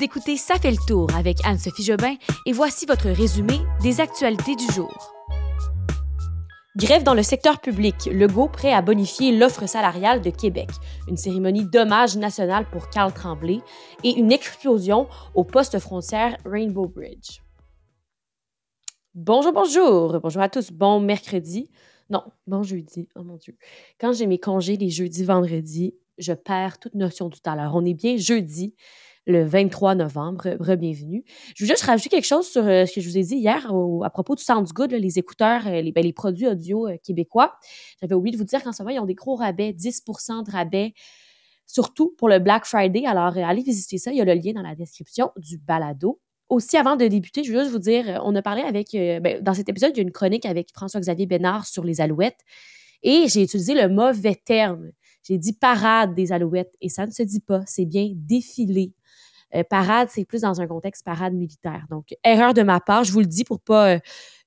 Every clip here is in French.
Vous écoutez Ça fait le tour avec Anne-Sophie Jobin et voici votre résumé des actualités du jour. Grève dans le secteur public, Legault prêt à bonifier l'offre salariale de Québec, une cérémonie d'hommage national pour Carl Tremblay et une explosion au poste frontière Rainbow Bridge. Bonjour, bonjour, bonjour à tous, bon mercredi. Non, bon jeudi, oh mon Dieu. Quand j'ai mes congés les jeudis, vendredis, je perds toute notion du temps. Alors, on est bien jeudi, le 23 novembre. Re-bienvenue. Je veux juste rajouter quelque chose sur euh, ce que je vous ai dit hier à propos du Sounds Good, les écouteurs, euh, les, ben, les, produits audio euh, québécois. J'avais oublié de vous dire qu'en ce moment, ils ont des gros rabais, 10% de rabais, surtout pour le Black Friday. Alors, allez visiter ça. Il y a le lien dans la description du balado. Aussi, avant de débuter, je veux juste vous dire, on a parlé avec, ben, dans cet épisode, il y a une chronique avec François-Xavier Bénard sur les alouettes. Et j'ai utilisé le mauvais terme. J'ai dit parade des alouettes et ça ne se dit pas, c'est bien défilé. Euh, parade, c'est plus dans un contexte parade militaire. Donc, erreur de ma part, je vous le dis pour pas euh,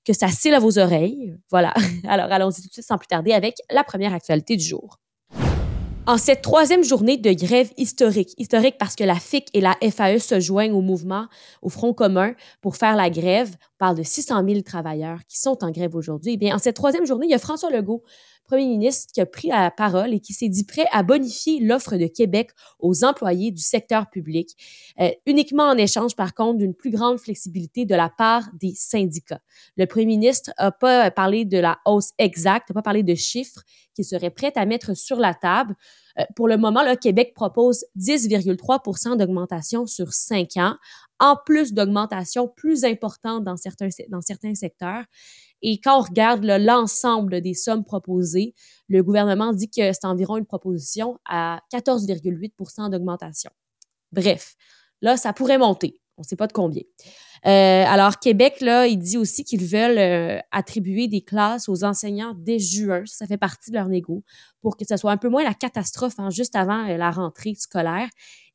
que ça scille à vos oreilles. Voilà. Alors, allons-y tout de suite sans plus tarder avec la première actualité du jour. En cette troisième journée de grève historique, historique parce que la FIC et la FAE se joignent au mouvement, au Front commun, pour faire la grève, on parle de 600 000 travailleurs qui sont en grève aujourd'hui. Eh bien, en cette troisième journée, il y a François Legault, premier ministre qui a pris la parole et qui s'est dit prêt à bonifier l'offre de Québec aux employés du secteur public, euh, uniquement en échange, par contre, d'une plus grande flexibilité de la part des syndicats. Le premier ministre n'a pas parlé de la hausse exacte, n'a pas parlé de chiffres qu'il serait prêt à mettre sur la table. Euh, pour le moment, le Québec propose 10,3% d'augmentation sur cinq ans, en plus d'augmentation plus importante dans certains, dans certains secteurs. Et quand on regarde l'ensemble des sommes proposées, le gouvernement dit que c'est environ une proposition à 14,8% d'augmentation. Bref, là, ça pourrait monter. On ne sait pas de combien. Euh, alors, Québec, là, il dit aussi qu'ils veulent euh, attribuer des classes aux enseignants dès juin. Ça, fait partie de leur négo pour que ce soit un peu moins la catastrophe hein, juste avant euh, la rentrée scolaire.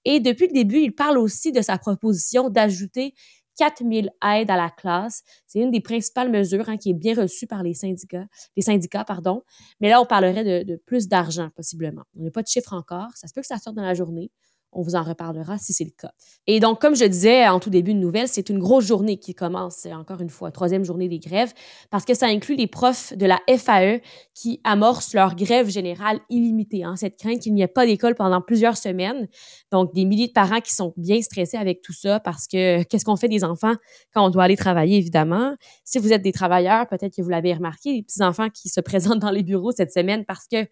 Et depuis le début, il parle aussi de sa proposition d'ajouter 4000 aides à la classe. C'est une des principales mesures hein, qui est bien reçue par les syndicats, pardon. Mais là, on parlerait de, de plus d'argent, possiblement. On n'a pas de chiffre encore. Ça se peut que ça sorte dans la journée. On vous en reparlera si c'est le cas. Et donc, comme je disais en tout début de nouvelle, c'est une grosse journée qui commence, encore une fois, troisième journée des grèves, parce que ça inclut les profs de la FAE qui amorcent leur grève générale illimitée. Hein, cette crainte qu'il n'y ait pas d'école pendant plusieurs semaines. Donc, des milliers de parents qui sont bien stressés avec tout ça parce que qu'est-ce qu'on fait des enfants quand on doit aller travailler, évidemment? Si vous êtes des travailleurs, peut-être que vous l'avez remarqué, les petits-enfants qui se présentent dans les bureaux cette semaine parce que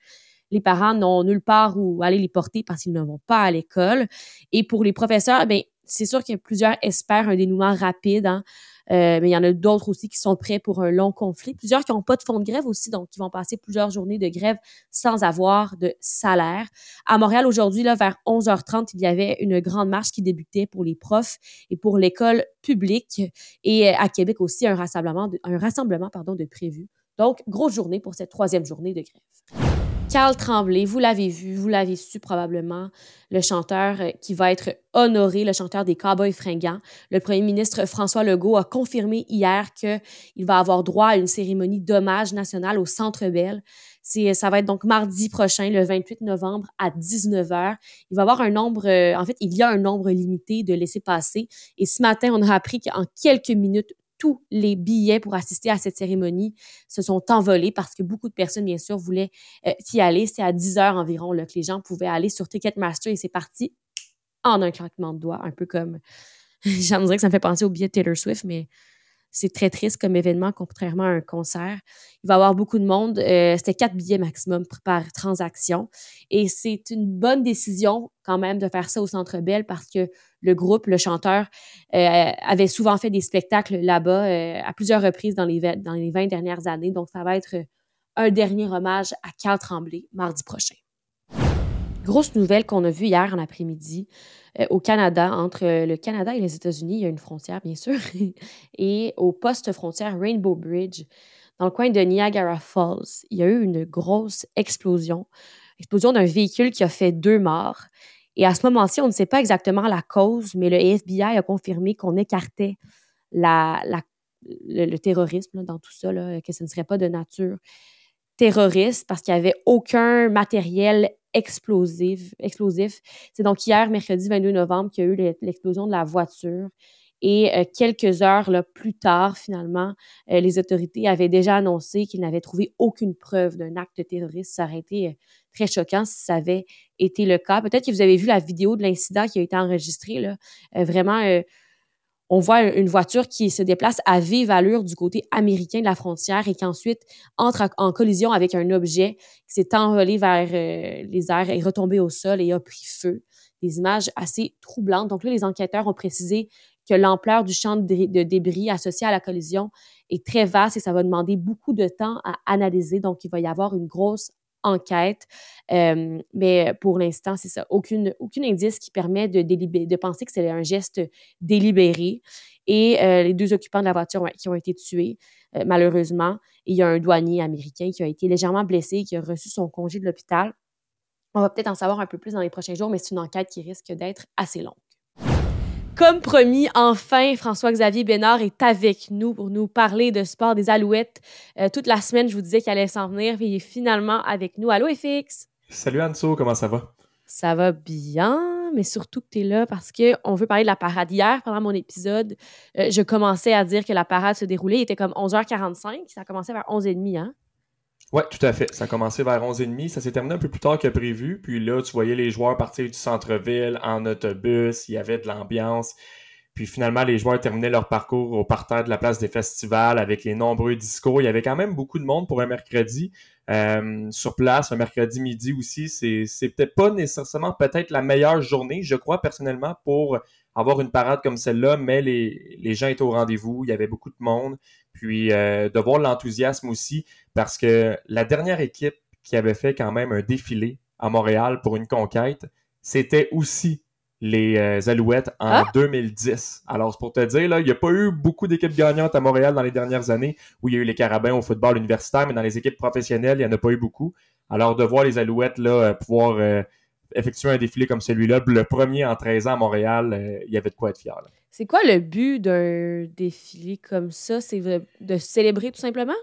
les parents n'ont nulle part où aller les porter parce qu'ils ne vont pas à l'école. Et pour les professeurs, ben c'est sûr que plusieurs espèrent un dénouement rapide. Hein. Euh, mais il y en a d'autres aussi qui sont prêts pour un long conflit. Plusieurs qui n'ont pas de fonds de grève aussi, donc qui vont passer plusieurs journées de grève sans avoir de salaire. À Montréal, aujourd'hui, là, vers 11h30, il y avait une grande marche qui débutait pour les profs et pour l'école publique. Et euh, à Québec aussi, un rassemblement, de, un rassemblement pardon, de prévu. Donc, grosse journée pour cette troisième journée de grève. Carl Tremblay, vous l'avez vu, vous l'avez su probablement, le chanteur euh, qui va être honoré, le chanteur des Cowboys fringants. Le premier ministre François Legault a confirmé hier qu'il va avoir droit à une cérémonie d'hommage national au Centre Bell. Ça va être donc mardi prochain, le 28 novembre à 19h. Il va y avoir un nombre, euh, en fait, il y a un nombre limité de laissés passer. Et ce matin, on a appris qu'en quelques minutes, tous les billets pour assister à cette cérémonie se sont envolés parce que beaucoup de personnes, bien sûr, voulaient euh, y aller. C'est à 10 heures environ là, que les gens pouvaient aller sur Ticketmaster et c'est parti en un claquement de doigts, un peu comme. J'aimerais que ça me fait penser au billet de Taylor Swift, mais c'est très triste comme événement, contrairement à un concert. Il va y avoir beaucoup de monde. Euh, c'était quatre billets maximum par transaction. Et c'est une bonne décision quand même de faire ça au Centre Bell parce que le groupe, le chanteur, euh, avait souvent fait des spectacles là-bas euh, à plusieurs reprises dans les, dans les 20 dernières années. Donc, ça va être un dernier hommage à Carl Tremblay mardi prochain. Grosse nouvelle qu'on a vue hier en après-midi euh, au Canada, entre le Canada et les États-Unis, il y a une frontière, bien sûr, et au poste frontière Rainbow Bridge, dans le coin de Niagara Falls, il y a eu une grosse explosion, explosion d'un véhicule qui a fait deux morts. Et à ce moment-ci, on ne sait pas exactement la cause, mais le FBI a confirmé qu'on écartait le, terrorisme dans tout ça, que ce ne serait pas de nature terroriste parce qu'il n'y avait aucun matériel explosif. explosif. C'est donc hier, mercredi 22 novembre, qu'il y a eu l'explosion de la voiture. Et euh, quelques heures plus tard, finalement, euh, les autorités avaient déjà annoncé qu'ils n'avaient trouvé aucune preuve d'un acte terroriste. Ça aurait été euh, très choquant si ça avait été le cas. Peut-être que vous avez vu la vidéo de l'incident qui a été enregistrée. Là. vraiment, on voit une voiture qui se déplace à vive allure du côté américain de la frontière et qui ensuite entre en collision avec un objet qui s'est envolé vers les airs et retombé au sol et a pris feu. Des images assez troublantes. Donc là, les enquêteurs ont précisé que l'ampleur du champ de, débris associé à la collision est très vaste et ça va demander beaucoup de temps à analyser. Donc, il va y avoir une grosse enquête. Euh, mais pour l'instant, c'est ça. Aucune, aucun indice qui permet de, de penser que c'est un geste délibéré. Et euh, les deux occupants de la voiture qui ont été tués, euh, malheureusement. il y a un douanier américain qui a été légèrement blessé et qui a reçu son congé de l'hôpital. On va peut-être en savoir un peu plus dans les prochains jours, mais c'est une enquête qui risque d'être assez longue. Comme promis, enfin, François-Xavier Bénard est avec nous pour nous parler de sport des Alouettes. Euh, toute la semaine, je vous disais qu'il allait s'en venir, puis il est finalement avec nous. Allô, FX? Salut Anso, comment ça va? Ça va bien, mais surtout que tu es là parce qu'on veut parler de la parade. Hier, pendant mon épisode, euh, je commençais à dire que la parade se déroulait. Il était comme 11h45. Ça a commencé vers 11h30, hein? Oui, tout à fait. Ça a commencé vers 11h30. Ça s'est terminé un peu plus tard que prévu. Puis là, tu voyais les joueurs partir du centre-ville en autobus. Il y avait de l'ambiance. Puis finalement, les joueurs terminaient leur parcours au parterre de la place des festivals avec les nombreux discours. Il y avait quand même beaucoup de monde pour un mercredi euh, sur place, un mercredi midi aussi. C'est peut-être pas nécessairement peut-être la meilleure journée, je crois personnellement, pour avoir une parade comme celle-là, mais les, les gens étaient au rendez-vous. Il y avait beaucoup de monde. Puis euh, de voir l'enthousiasme aussi, parce que la dernière équipe qui avait fait quand même un défilé à Montréal pour une conquête, c'était aussi les euh, Alouettes en 2010. Ah! Alors, c'est pour te dire, là, il n'y a pas eu beaucoup d'équipes gagnantes à Montréal dans les dernières années, où il y a eu les Carabins au football universitaire, mais dans les équipes professionnelles, il n'y en a pas eu beaucoup. Alors, de voir les Alouettes là, euh, pouvoir effectuer un défilé comme celui-là, le premier en 13 ans à Montréal, il y avait de quoi être fier. C'est quoi le but d'un défilé comme ça? C'est de célébrer tout simplement?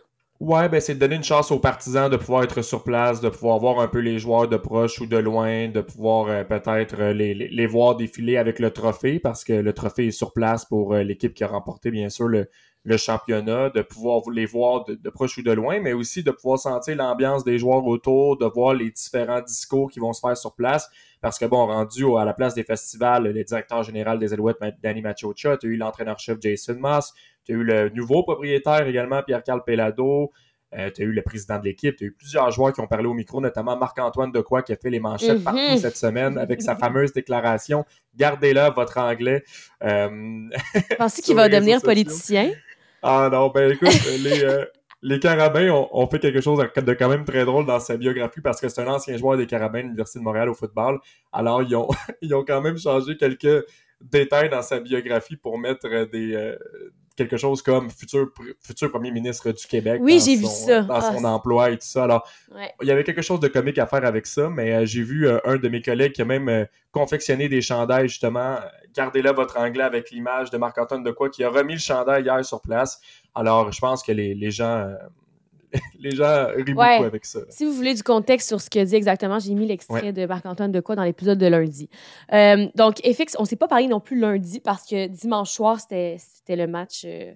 Ouais, ben c'est de donner une chance aux partisans de pouvoir être sur place, de pouvoir voir un peu les joueurs de proche ou de loin, de pouvoir euh, peut-être euh, les, les, voir défiler avec le trophée, parce que le trophée est sur place pour euh, l'équipe qui a remporté, bien sûr, le, le championnat, de pouvoir les voir de, proche ou de loin, mais aussi de pouvoir sentir l'ambiance des joueurs autour, de voir les différents discours qui vont se faire sur place. Parce que, bon, rendu à la place des festivals, le directeur général des Alouettes, Danny Machocha, tu as eu l'entraîneur-chef Jason Moss, tu as eu le nouveau propriétaire également, Pierre-Carl Pelado, euh, tu as eu le président de l'équipe, tu as eu plusieurs joueurs qui ont parlé au micro, notamment Marc-Antoine Decoy qui a fait les manchettes mm-hmm. partout cette semaine avec sa fameuse déclaration Gardez-la, votre anglais. Euh... Pensez qu'il va devenir politicien? Ah non, ben écoute, les, euh, les Carabins ont, fait quelque chose de quand même très drôle dans sa biographie parce que c'est un ancien joueur des Carabins de l'Université de Montréal au football. Alors, ils ont, ils ont quand même changé quelques détails dans sa biographie pour mettre des, euh, quelque chose comme futur, futur premier ministre du Québec. Oui, j'ai vu ça. Dans son ah, emploi et tout ça. Alors, il y avait quelque chose de comique à faire avec ça, mais euh, j'ai vu euh, un de mes collègues qui a même euh, confectionné des chandails, justement. Gardez-là votre anglais avec l'image de Marc-Antoine de quoi qui a remis le chandail hier sur place. Alors, je pense que les, les gens les gens rient beaucoup avec ça. Si vous voulez du contexte sur ce qu'il dit exactement, j'ai mis l'extrait de Marc-Antoine de quoi dans l'épisode de lundi. Euh, donc, FX, on ne s'est pas parlé non plus lundi parce que dimanche soir, c'était le match euh,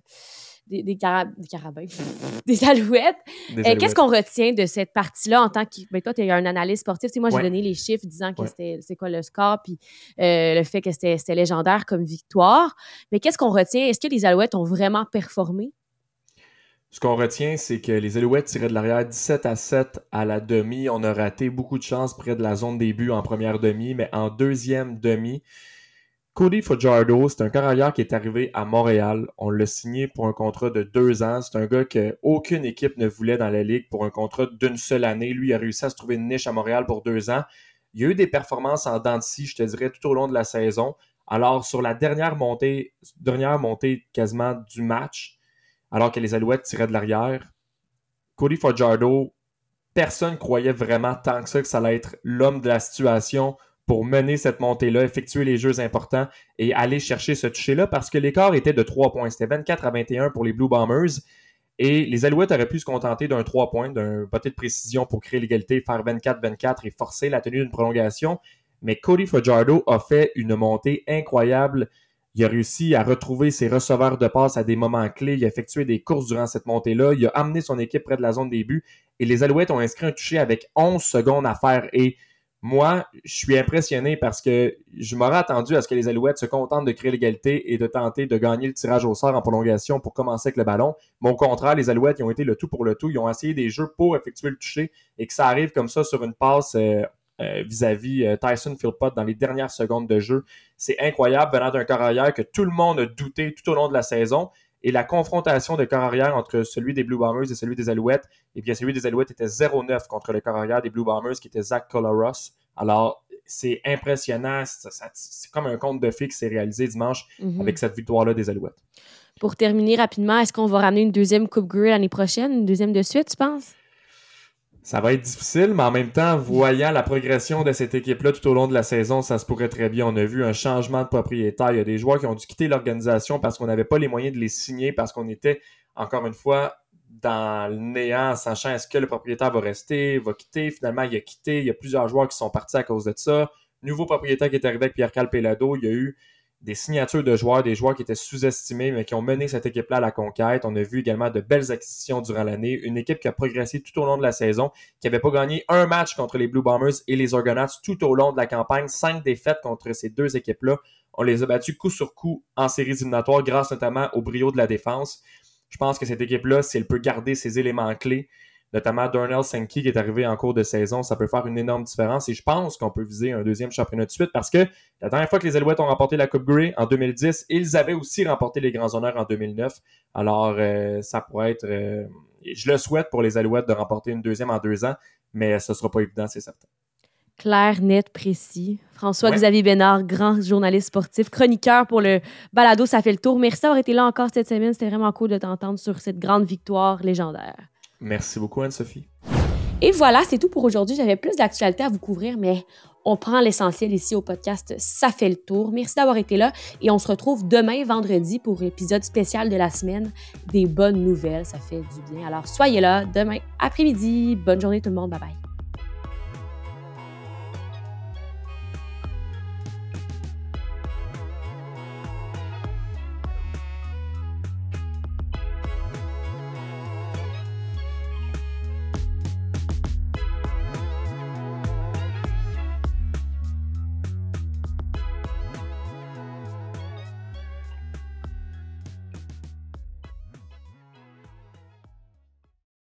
des, des, carabins, des alouettes. Euh, qu'est-ce qu'on retient de cette partie-là en tant que. Ben, toi, tu es un analyste sportif. moi, j'ai donné les chiffres disant que c'était c'est quoi le score, puis le fait que c'était légendaire comme victoire. Mais qu'est-ce qu'on retient? Est-ce que les alouettes ont vraiment performé? Ce qu'on retient, c'est que les Alouettes tiraient de l'arrière 17 à 7 à la demi. On a raté beaucoup de chances près de la zone début en première demi, mais en deuxième demi, Cody Fajardo, c'est un carrière qui est arrivé à Montréal. On l'a signé pour un contrat de deux ans. C'est un gars qu'aucune équipe ne voulait dans la ligue pour un contrat d'une seule année. Lui a réussi à se trouver une niche à Montréal pour deux ans. Il y a eu des performances en dents je te dirais, tout au long de la saison. Alors, sur la dernière montée, dernière montée quasiment du match, alors que les Alouettes tiraient de l'arrière. Cody Fajardo, personne croyait vraiment tant que ça que ça allait être l'homme de la situation pour mener cette montée-là, effectuer les jeux importants et aller chercher ce toucher-là parce que l'écart était de 3 points. C'était 24 à 21 pour les Blue Bombers. Et les Alouettes auraient pu se contenter d'un 3 points, d'un botté de précision pour créer l'égalité, faire 24-24 et forcer la tenue d'une prolongation. Mais Cody Fajardo a fait une montée incroyable. Il a réussi à retrouver ses receveurs de passe à des moments clés. Il a effectué des courses durant cette montée-là. Il a amené son équipe près de la zone début. Et les Alouettes ont inscrit un touché avec 11 secondes à faire. Et moi, je suis impressionné parce que je m'aurais attendu à ce que les Alouettes se contentent de créer l'égalité et de tenter de gagner le tirage au sort en prolongation pour commencer avec le ballon. Mais au contraire, les Alouettes, ils ont été le tout pour le tout. Ils ont essayé des jeux pour effectuer le toucher et que ça arrive comme ça sur une passe euh, vis-à-vis euh, Tyson Philpott dans les dernières secondes de jeu. C'est incroyable venant d'un corps arrière que tout le monde a douté tout au long de la saison. Et la confrontation de corps arrière entre celui des Blue Bombers et celui des Alouettes, eh bien, celui des Alouettes était 0-9 contre le corps arrière des Blue Bombers, qui était Zach Coloros. Alors, c'est impressionnant. C'est comme un conte de fées qui s'est réalisé dimanche mhm. avec cette victoire-là des Alouettes. Pour terminer rapidement, est-ce qu'on va ramener une deuxième Coupe Grey l'année prochaine, une deuxième de suite, tu penses? Ça va être difficile, mais en même temps, voyant la progression de cette équipe-là tout au long de la saison, ça se pourrait très bien. On a vu un changement de propriétaire. Il y a des joueurs qui ont dû quitter l'organisation parce qu'on n'avait pas les moyens de les signer, parce qu'on était, encore une fois, dans le néant, sachant est-ce que le propriétaire va rester, va quitter. Finalement, il a quitté. Il y a plusieurs joueurs qui sont partis à cause de ça. Nouveau propriétaire qui est arrivé avec Pierre Calpelado. Il y a eu des signatures de joueurs, des joueurs qui étaient sous-estimés, mais qui ont mené cette équipe-là à la conquête. On a vu également de belles acquisitions durant l'année. Une équipe qui a progressé tout au long de la saison, qui n'avait pas gagné un match contre les Blue Bombers et les Argonauts tout au long de la campagne. Cinq défaites contre ces deux équipes-là. On les a battus coup sur coup en séries éliminatoires grâce notamment au brio de la défense. Je pense que cette équipe-là, si elle peut garder ses éléments clés, notamment Darnell Sankey qui est arrivé en cours de saison, ça peut faire une énorme différence et je pense qu'on peut viser un deuxième championnat de suite parce que la dernière fois que les Alouettes ont remporté la Coupe Grey en 2010, ils avaient aussi remporté les Grands Honneurs en 2009. Alors, euh, ça pourrait être... Euh, je le souhaite pour les Alouettes de remporter une deuxième en deux ans, mais ce ne sera pas évident, c'est certain. Clair, net, précis. François-Xavier Bénard, grand journaliste sportif, chroniqueur pour le balado Ça fait le tour. Merci d'avoir été là encore cette semaine. C'était vraiment cool de t'entendre sur cette grande victoire légendaire. Merci beaucoup, Anne-Sophie. Et voilà, c'est tout pour aujourd'hui. J'avais plus d'actualités à vous couvrir, mais on prend l'essentiel ici au podcast Ça fait le tour. Merci d'avoir été là et on se retrouve demain, vendredi, pour l'épisode spécial de la semaine des bonnes nouvelles. Ça fait du bien. Alors, soyez là demain après-midi. Bonne journée tout le monde. Bye bye.